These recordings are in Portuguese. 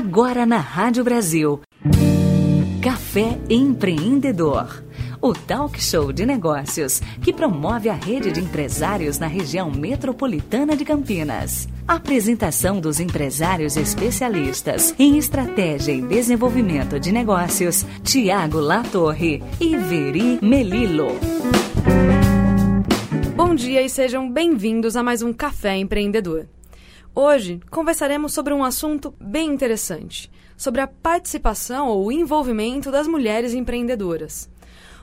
Agora na Rádio Brasil. Café Empreendedor. O talk show de negócios que promove a rede de empresários na região metropolitana de Campinas. Apresentação dos empresários especialistas em estratégia e desenvolvimento de negócios, Tiago Latorre e Veri Melilo. Bom dia e sejam bem-vindos a mais um Café Empreendedor. Hoje conversaremos sobre um assunto bem interessante, sobre a participação ou envolvimento das mulheres empreendedoras.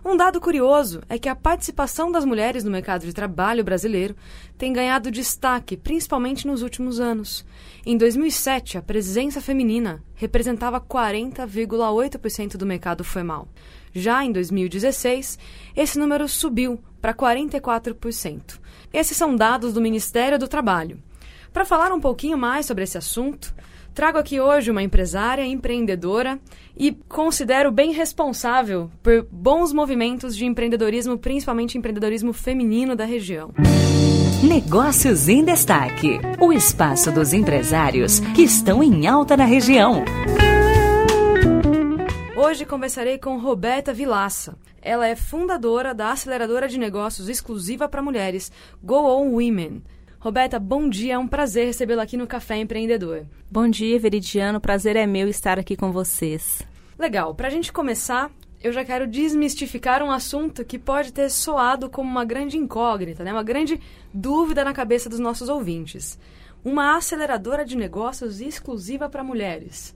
Um dado curioso é que a participação das mulheres no mercado de trabalho brasileiro tem ganhado destaque, principalmente nos últimos anos. Em 2007, a presença feminina representava 40,8% do mercado formal. Já em 2016, esse número subiu para 44%. Esses são dados do Ministério do Trabalho. Para falar um pouquinho mais sobre esse assunto, trago aqui hoje uma empresária, empreendedora e considero bem responsável por bons movimentos de empreendedorismo, principalmente empreendedorismo feminino da região. Negócios em Destaque o espaço dos empresários que estão em alta na região. Hoje conversarei com Roberta Vilaça. Ela é fundadora da aceleradora de negócios exclusiva para mulheres, Go On Women. Roberta, bom dia, é um prazer recebê-la aqui no Café Empreendedor. Bom dia, Veridiano, prazer é meu estar aqui com vocês. Legal, para a gente começar, eu já quero desmistificar um assunto que pode ter soado como uma grande incógnita, né? uma grande dúvida na cabeça dos nossos ouvintes. Uma aceleradora de negócios exclusiva para mulheres.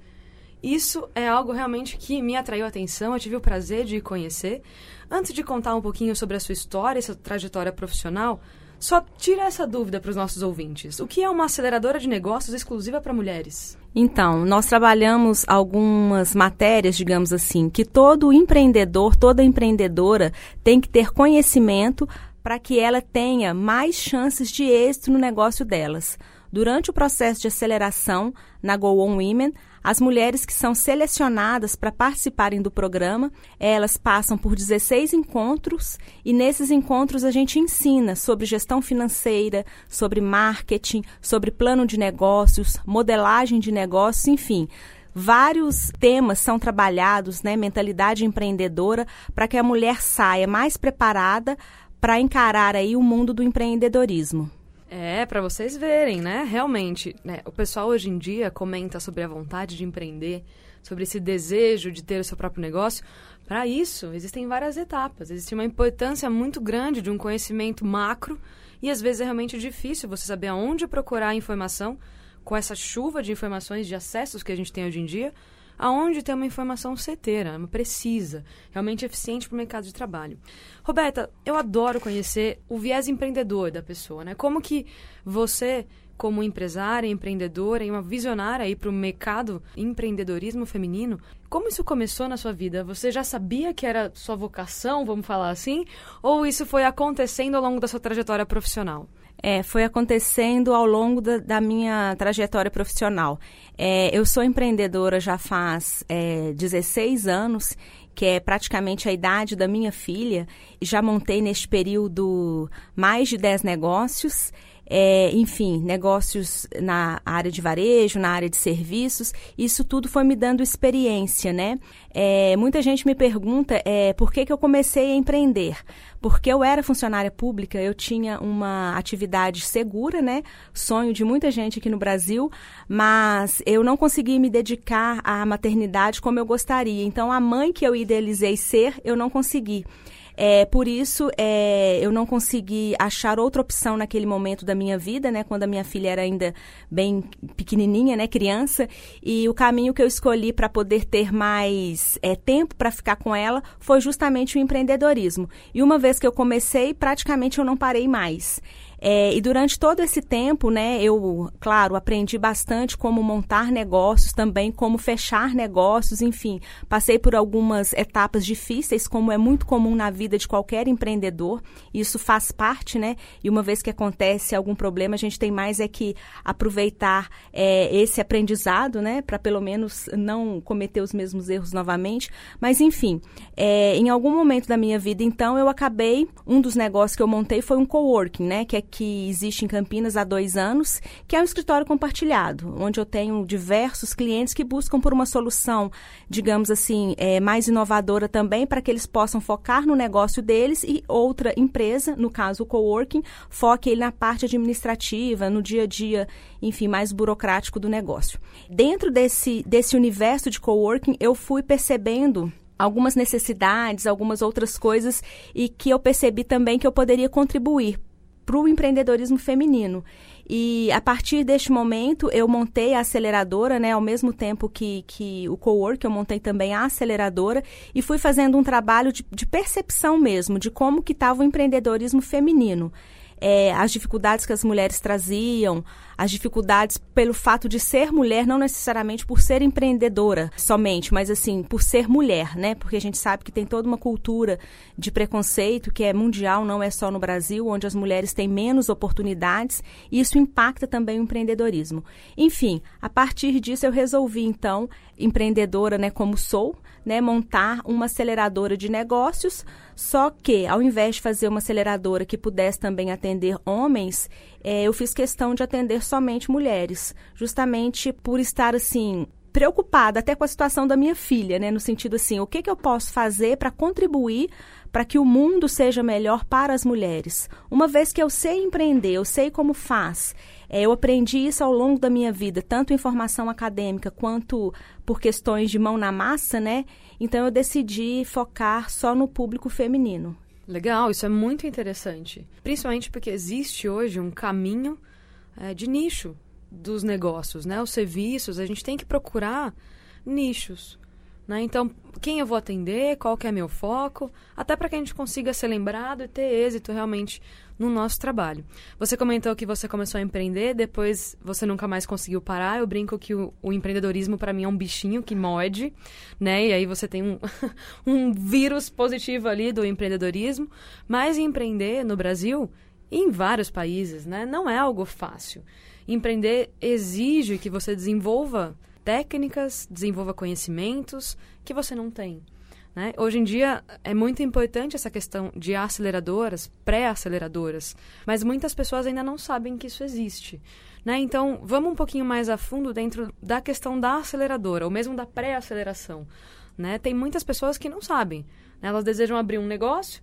Isso é algo realmente que me atraiu a atenção, eu tive o prazer de conhecer. Antes de contar um pouquinho sobre a sua história e sua trajetória profissional, só tira essa dúvida para os nossos ouvintes. O que é uma aceleradora de negócios exclusiva para mulheres? Então, nós trabalhamos algumas matérias, digamos assim, que todo empreendedor, toda empreendedora tem que ter conhecimento para que ela tenha mais chances de êxito no negócio delas. Durante o processo de aceleração na Go On Women, as mulheres que são selecionadas para participarem do programa, elas passam por 16 encontros e nesses encontros a gente ensina sobre gestão financeira, sobre marketing, sobre plano de negócios, modelagem de negócios, enfim vários temas são trabalhados, né, mentalidade empreendedora, para que a mulher saia mais preparada para encarar aí o mundo do empreendedorismo. É, para vocês verem, né? Realmente, né? o pessoal hoje em dia comenta sobre a vontade de empreender, sobre esse desejo de ter o seu próprio negócio. Para isso, existem várias etapas. Existe uma importância muito grande de um conhecimento macro e às vezes é realmente difícil você saber aonde procurar a informação com essa chuva de informações, de acessos que a gente tem hoje em dia aonde tem uma informação certeira, precisa, realmente eficiente para o mercado de trabalho. Roberta, eu adoro conhecer o viés empreendedor da pessoa, né? Como que você, como empresária, empreendedora e uma visionária aí para o mercado empreendedorismo feminino, como isso começou na sua vida? Você já sabia que era sua vocação, vamos falar assim? Ou isso foi acontecendo ao longo da sua trajetória profissional? É, foi acontecendo ao longo da, da minha trajetória profissional. É, eu sou empreendedora já faz é, 16 anos, que é praticamente a idade da minha filha. Já montei neste período mais de 10 negócios é, enfim, negócios na área de varejo, na área de serviços, isso tudo foi me dando experiência, né? É, muita gente me pergunta é, por que, que eu comecei a empreender. Porque eu era funcionária pública, eu tinha uma atividade segura, né? Sonho de muita gente aqui no Brasil, mas eu não consegui me dedicar à maternidade como eu gostaria. Então, a mãe que eu idealizei ser, eu não consegui. É, por isso, é, eu não consegui achar outra opção naquele momento da minha vida, né? Quando a minha filha era ainda bem pequenininha, né? Criança. E o caminho que eu escolhi para poder ter mais é, tempo para ficar com ela foi justamente o empreendedorismo. E uma vez que eu comecei, praticamente eu não parei mais. É, e durante todo esse tempo, né, eu, claro, aprendi bastante como montar negócios, também como fechar negócios, enfim, passei por algumas etapas difíceis, como é muito comum na vida de qualquer empreendedor. Isso faz parte, né? E uma vez que acontece algum problema, a gente tem mais é que aproveitar é, esse aprendizado, né, para pelo menos não cometer os mesmos erros novamente. Mas enfim, é, em algum momento da minha vida, então, eu acabei um dos negócios que eu montei foi um coworking, né, que é que existe em Campinas há dois anos, que é um escritório compartilhado, onde eu tenho diversos clientes que buscam por uma solução, digamos assim, é, mais inovadora também, para que eles possam focar no negócio deles e outra empresa, no caso o coworking, foque ele na parte administrativa, no dia a dia, enfim, mais burocrático do negócio. Dentro desse, desse universo de coworking, eu fui percebendo algumas necessidades, algumas outras coisas e que eu percebi também que eu poderia contribuir para o empreendedorismo feminino. E a partir deste momento eu montei a aceleradora, né? Ao mesmo tempo que, que o co-work, eu montei também a aceleradora e fui fazendo um trabalho de, de percepção mesmo, de como que estava o empreendedorismo feminino é, as dificuldades que as mulheres traziam, as dificuldades pelo fato de ser mulher, não necessariamente por ser empreendedora somente, mas assim, por ser mulher, né? Porque a gente sabe que tem toda uma cultura de preconceito que é mundial, não é só no Brasil, onde as mulheres têm menos oportunidades e isso impacta também o empreendedorismo. Enfim, a partir disso eu resolvi então, empreendedora, né, como sou, né, montar uma aceleradora de negócios, só que ao invés de fazer uma aceleradora que pudesse também atender homens, é, eu fiz questão de atender somente mulheres, justamente por estar assim preocupada até com a situação da minha filha, né, no sentido assim, o que, que eu posso fazer para contribuir para que o mundo seja melhor para as mulheres. Uma vez que eu sei empreender, eu sei como faz, é, eu aprendi isso ao longo da minha vida, tanto em formação acadêmica quanto por questões de mão na massa, né? Então eu decidi focar só no público feminino. Legal, isso é muito interessante. Principalmente porque existe hoje um caminho é, de nicho dos negócios, né? Os serviços, a gente tem que procurar nichos. Né? Então, quem eu vou atender, qual que é meu foco, até para que a gente consiga ser lembrado e ter êxito realmente no nosso trabalho. Você comentou que você começou a empreender, depois você nunca mais conseguiu parar. Eu brinco que o, o empreendedorismo para mim é um bichinho que morde, né? E aí você tem um, um vírus positivo ali do empreendedorismo. Mas empreender no Brasil em vários países, né? Não é algo fácil. Empreender exige que você desenvolva técnicas, desenvolva conhecimentos que você não tem. Né? Hoje em dia é muito importante essa questão de aceleradoras, pré-aceleradoras, mas muitas pessoas ainda não sabem que isso existe. Né? Então, vamos um pouquinho mais a fundo dentro da questão da aceleradora, ou mesmo da pré-aceleração. Né? Tem muitas pessoas que não sabem. Né? Elas desejam abrir um negócio,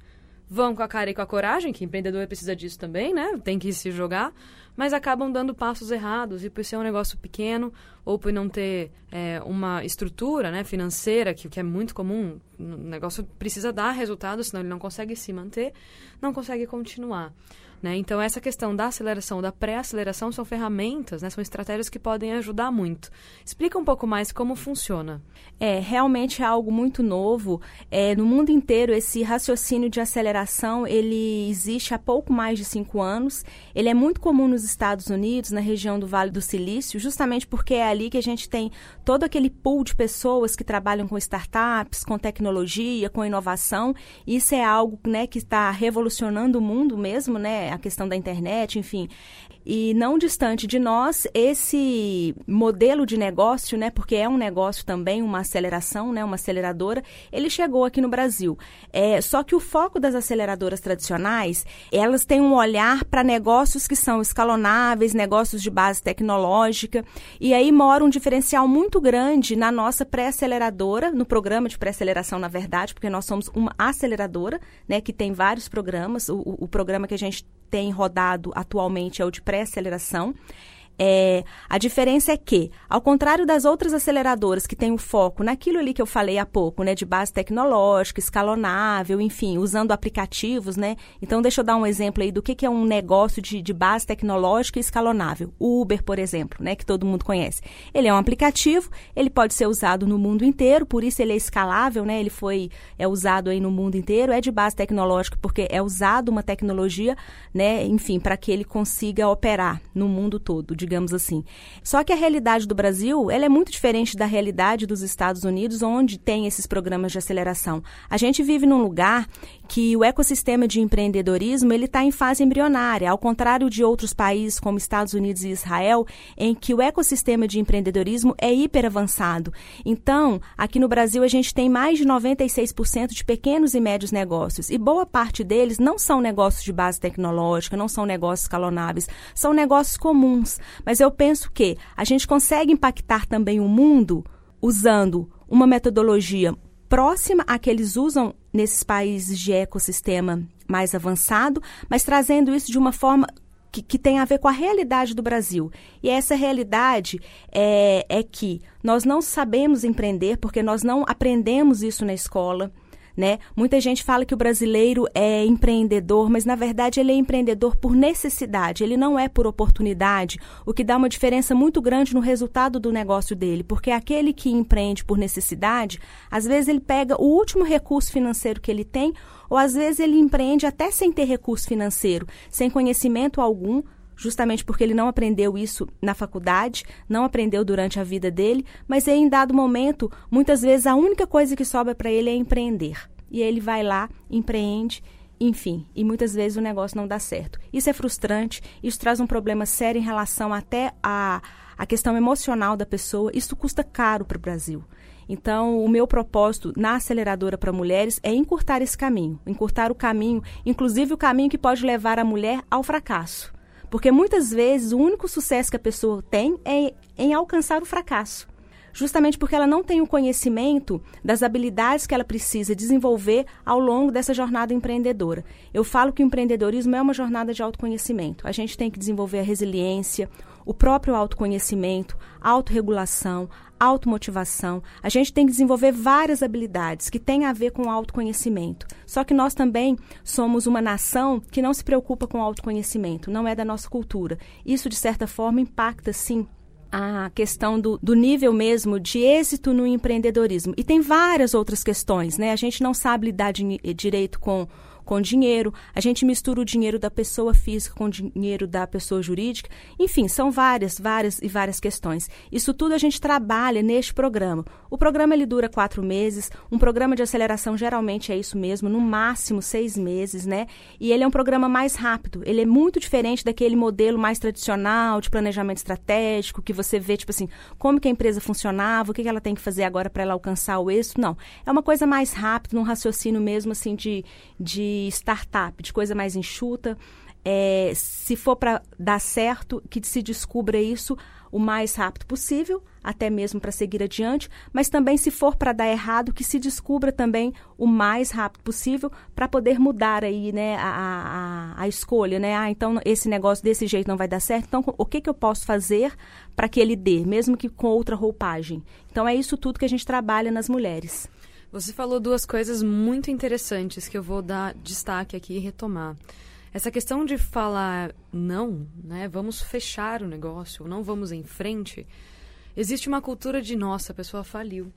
vão com a cara e com a coragem, que empreendedor precisa disso também, né? Tem que se jogar, mas acabam dando passos errados e por ser um negócio pequeno ou por não ter é, uma estrutura né, financeira, que, que é muito comum, o negócio precisa dar resultado, senão ele não consegue se manter, não consegue continuar. Né? Então, essa questão da aceleração, da pré-aceleração, são ferramentas, né? são estratégias que podem ajudar muito. Explica um pouco mais como funciona. É, realmente é algo muito novo. É, no mundo inteiro, esse raciocínio de aceleração, ele existe há pouco mais de cinco anos. Ele é muito comum nos Estados Unidos, na região do Vale do Silício, justamente porque é ali que a gente tem todo aquele pool de pessoas que trabalham com startups, com tecnologia, com inovação. Isso é algo né, que está revolucionando o mundo mesmo, né? A questão da internet, enfim. E não distante de nós, esse modelo de negócio, né, porque é um negócio também, uma aceleração, né, uma aceleradora, ele chegou aqui no Brasil. É, só que o foco das aceleradoras tradicionais, elas têm um olhar para negócios que são escalonáveis, negócios de base tecnológica, e aí mora um diferencial muito grande na nossa pré-aceleradora, no programa de pré-aceleração, na verdade, porque nós somos uma aceleradora, né, que tem vários programas. O, o programa que a gente tem rodado atualmente é o de pré-aceleração. É, a diferença é que, ao contrário das outras aceleradoras que têm o foco naquilo ali que eu falei há pouco, né, de base tecnológica, escalonável, enfim, usando aplicativos, né? Então, deixa eu dar um exemplo aí do que, que é um negócio de, de base tecnológica e escalonável. O Uber, por exemplo, né, que todo mundo conhece. Ele é um aplicativo, ele pode ser usado no mundo inteiro, por isso ele é escalável, né? Ele foi é usado aí no mundo inteiro, é de base tecnológica porque é usado uma tecnologia, né, enfim, para que ele consiga operar no mundo todo, de digamos assim. Só que a realidade do Brasil, ela é muito diferente da realidade dos Estados Unidos, onde tem esses programas de aceleração. A gente vive num lugar que o ecossistema de empreendedorismo ele está em fase embrionária, ao contrário de outros países como Estados Unidos e Israel, em que o ecossistema de empreendedorismo é hiper avançado. Então, aqui no Brasil a gente tem mais de 96% de pequenos e médios negócios e boa parte deles não são negócios de base tecnológica, não são negócios escalonáveis, são negócios comuns. Mas eu penso que a gente consegue impactar também o mundo usando uma metodologia próxima à que eles usam nesses países de ecossistema mais avançado, mas trazendo isso de uma forma que, que, tem a ver com a realidade do Brasil. E essa realidade é, é que nós não sabemos empreender porque nós não aprendemos isso na escola né? Muita gente fala que o brasileiro é empreendedor, mas na verdade ele é empreendedor por necessidade, ele não é por oportunidade, o que dá uma diferença muito grande no resultado do negócio dele, porque aquele que empreende por necessidade, às vezes ele pega o último recurso financeiro que ele tem, ou às vezes ele empreende até sem ter recurso financeiro, sem conhecimento algum, justamente porque ele não aprendeu isso na faculdade, não aprendeu durante a vida dele, mas em dado momento, muitas vezes a única coisa que sobra para ele é empreender. E ele vai lá, empreende, enfim, e muitas vezes o negócio não dá certo. Isso é frustrante, isso traz um problema sério em relação até a, a questão emocional da pessoa, isso custa caro para o Brasil. Então, o meu propósito na aceleradora para mulheres é encurtar esse caminho, encurtar o caminho, inclusive o caminho que pode levar a mulher ao fracasso. Porque muitas vezes o único sucesso que a pessoa tem é em alcançar o fracasso. Justamente porque ela não tem o conhecimento das habilidades que ela precisa desenvolver ao longo dessa jornada empreendedora. Eu falo que o empreendedorismo é uma jornada de autoconhecimento. A gente tem que desenvolver a resiliência, o próprio autoconhecimento, autorregulação, automotivação. A gente tem que desenvolver várias habilidades que têm a ver com autoconhecimento. Só que nós também somos uma nação que não se preocupa com o autoconhecimento, não é da nossa cultura. Isso, de certa forma, impacta, sim, a questão do, do, nível mesmo de êxito no empreendedorismo. E tem várias outras questões, né? A gente não sabe lidar de, direito com com dinheiro, a gente mistura o dinheiro da pessoa física com o dinheiro da pessoa jurídica. Enfim, são várias, várias e várias questões. Isso tudo a gente trabalha neste programa. O programa ele dura quatro meses. Um programa de aceleração geralmente é isso mesmo, no máximo seis meses, né? E ele é um programa mais rápido. Ele é muito diferente daquele modelo mais tradicional de planejamento estratégico que você vê, tipo assim, como que a empresa funcionava, o que, ela tem que fazer agora para ela alcançar o êxito. Não. É uma coisa mais rápida, num raciocínio mesmo assim de, de startup, de coisa mais enxuta. É, se for para dar certo, que se descubra isso o mais rápido possível, até mesmo para seguir adiante, mas também se for para dar errado, que se descubra também o mais rápido possível para poder mudar aí, né, a, a, a, escolha, né? Ah, então esse negócio desse jeito não vai dar certo, então o que, que eu posso fazer para que ele dê, mesmo que com outra roupagem? Então é isso tudo que a gente trabalha nas mulheres. Você falou duas coisas muito interessantes que eu vou dar destaque aqui e retomar. Essa questão de falar não, né? Vamos fechar o negócio, não vamos em frente. Existe uma cultura de nossa, a pessoa faliu.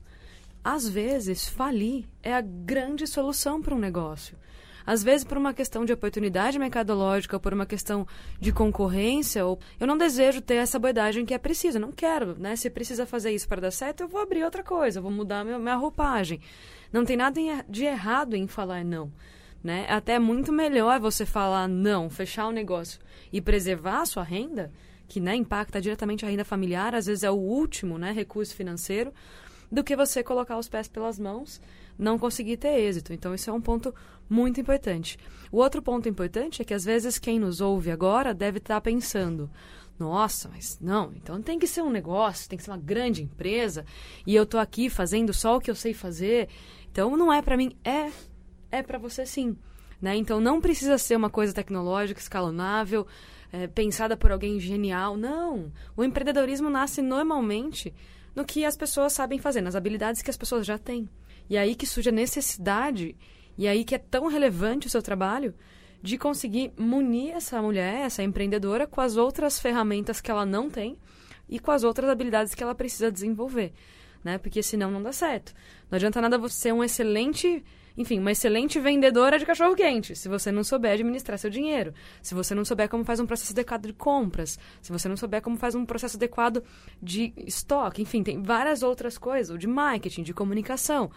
Às vezes, falir é a grande solução para um negócio. Às vezes, por uma questão de oportunidade mercadológica, por uma questão de concorrência, ou eu não desejo ter essa abordagem que é precisa, não quero, né? Se precisa fazer isso para dar certo, eu vou abrir outra coisa, vou mudar minha, minha roupagem. Não tem nada de errado em falar não. Né? É até muito melhor você falar não, fechar o negócio e preservar a sua renda, que né, impacta diretamente a renda familiar, às vezes é o último né, recurso financeiro, do que você colocar os pés pelas mãos, não conseguir ter êxito. Então, isso é um ponto muito importante. O outro ponto importante é que, às vezes, quem nos ouve agora deve estar pensando: nossa, mas não, então tem que ser um negócio, tem que ser uma grande empresa, e eu estou aqui fazendo só o que eu sei fazer. Então, não é para mim. É, é para você sim. Né? Então, não precisa ser uma coisa tecnológica, escalonável, é, pensada por alguém genial. Não. O empreendedorismo nasce normalmente no que as pessoas sabem fazer, nas habilidades que as pessoas já têm. E aí que surge a necessidade, e aí que é tão relevante o seu trabalho, de conseguir munir essa mulher, essa empreendedora, com as outras ferramentas que ela não tem e com as outras habilidades que ela precisa desenvolver. né? Porque senão não dá certo. Não adianta nada você ser um excelente enfim, uma excelente vendedora de cachorro-quente, se você não souber administrar seu dinheiro, se você não souber como faz um processo adequado de compras, se você não souber como faz um processo adequado de estoque, enfim, tem várias outras coisas, de marketing, de comunicação.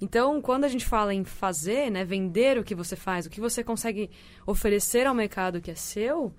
Então, quando a gente fala em fazer, né, vender o que você faz, o que você consegue oferecer ao mercado que é seu,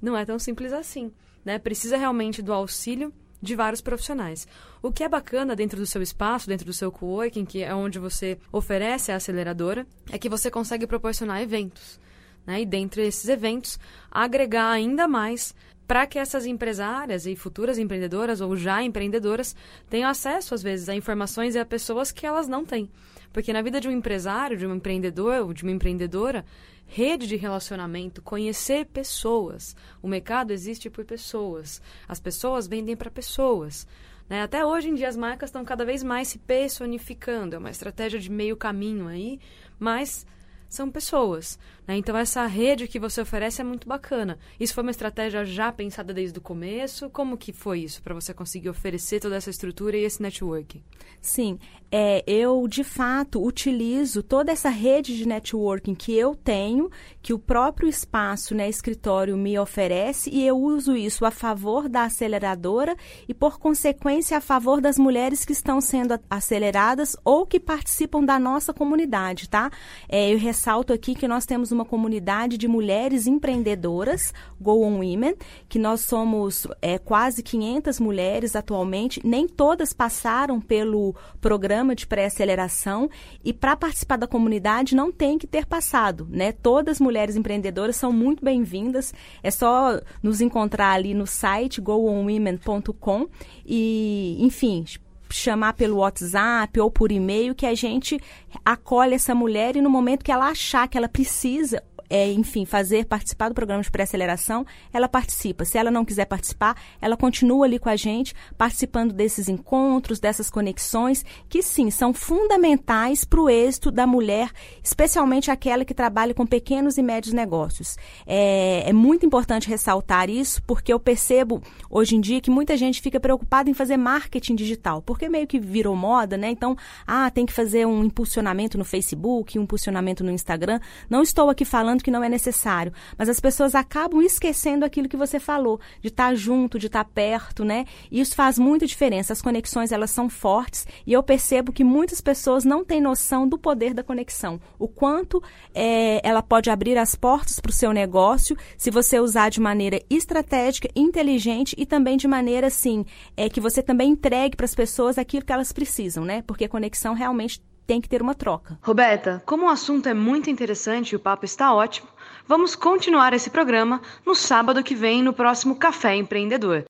não é tão simples assim, né? Precisa realmente do auxílio de vários profissionais. O que é bacana dentro do seu espaço, dentro do seu coworking, que é onde você oferece a aceleradora, é que você consegue proporcionar eventos. Né? E dentre esses eventos, agregar ainda mais para que essas empresárias e futuras empreendedoras ou já empreendedoras tenham acesso, às vezes, a informações e a pessoas que elas não têm. Porque na vida de um empresário, de um empreendedor ou de uma empreendedora, rede de relacionamento, conhecer pessoas. O mercado existe por pessoas. As pessoas vendem para pessoas. Né? Até hoje em dia as marcas estão cada vez mais se personificando. É uma estratégia de meio caminho aí, mas são pessoas. Né? Então, essa rede que você oferece é muito bacana. Isso foi uma estratégia já pensada desde o começo? Como que foi isso para você conseguir oferecer toda essa estrutura e esse network? Sim, é, eu de fato utilizo toda essa rede de networking que eu tenho, que o próprio espaço, né, escritório me oferece, e eu uso isso a favor da aceleradora e, por consequência, a favor das mulheres que estão sendo aceleradas ou que participam da nossa comunidade, tá? É, eu ressalto aqui que nós temos uma comunidade de mulheres empreendedoras, Go On Women, que nós somos é, quase 500 mulheres atualmente, nem todas passaram pelo programa de pré-aceleração e para participar da comunidade não tem que ter passado, né? Todas as mulheres empreendedoras são muito bem-vindas. É só nos encontrar ali no site goonwomen.com e, enfim, chamar pelo WhatsApp ou por e-mail que a gente acolhe essa mulher e no momento que ela achar que ela precisa é, enfim, fazer participar do programa de pré-aceleração, ela participa. Se ela não quiser participar, ela continua ali com a gente, participando desses encontros, dessas conexões, que sim, são fundamentais para o êxito da mulher, especialmente aquela que trabalha com pequenos e médios negócios. É, é muito importante ressaltar isso, porque eu percebo hoje em dia que muita gente fica preocupada em fazer marketing digital, porque meio que virou moda, né? Então, ah, tem que fazer um impulsionamento no Facebook, um impulsionamento no Instagram. Não estou aqui falando que não é necessário, mas as pessoas acabam esquecendo aquilo que você falou, de estar junto, de estar perto, né? E isso faz muita diferença. As conexões, elas são fortes e eu percebo que muitas pessoas não têm noção do poder da conexão, o quanto é, ela pode abrir as portas para o seu negócio se você usar de maneira estratégica, inteligente e também de maneira, assim, é, que você também entregue para as pessoas aquilo que elas precisam, né? Porque a conexão realmente tem que ter uma troca. Roberta, como o assunto é muito interessante e o papo está ótimo, vamos continuar esse programa no sábado que vem no próximo Café Empreendedor.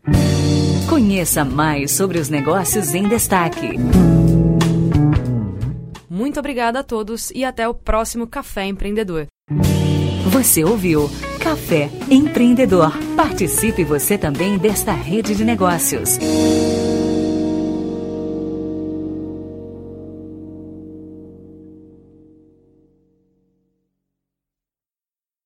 Conheça mais sobre os negócios em destaque. Muito obrigada a todos e até o próximo Café Empreendedor. Você ouviu Café Empreendedor. Participe você também desta rede de negócios.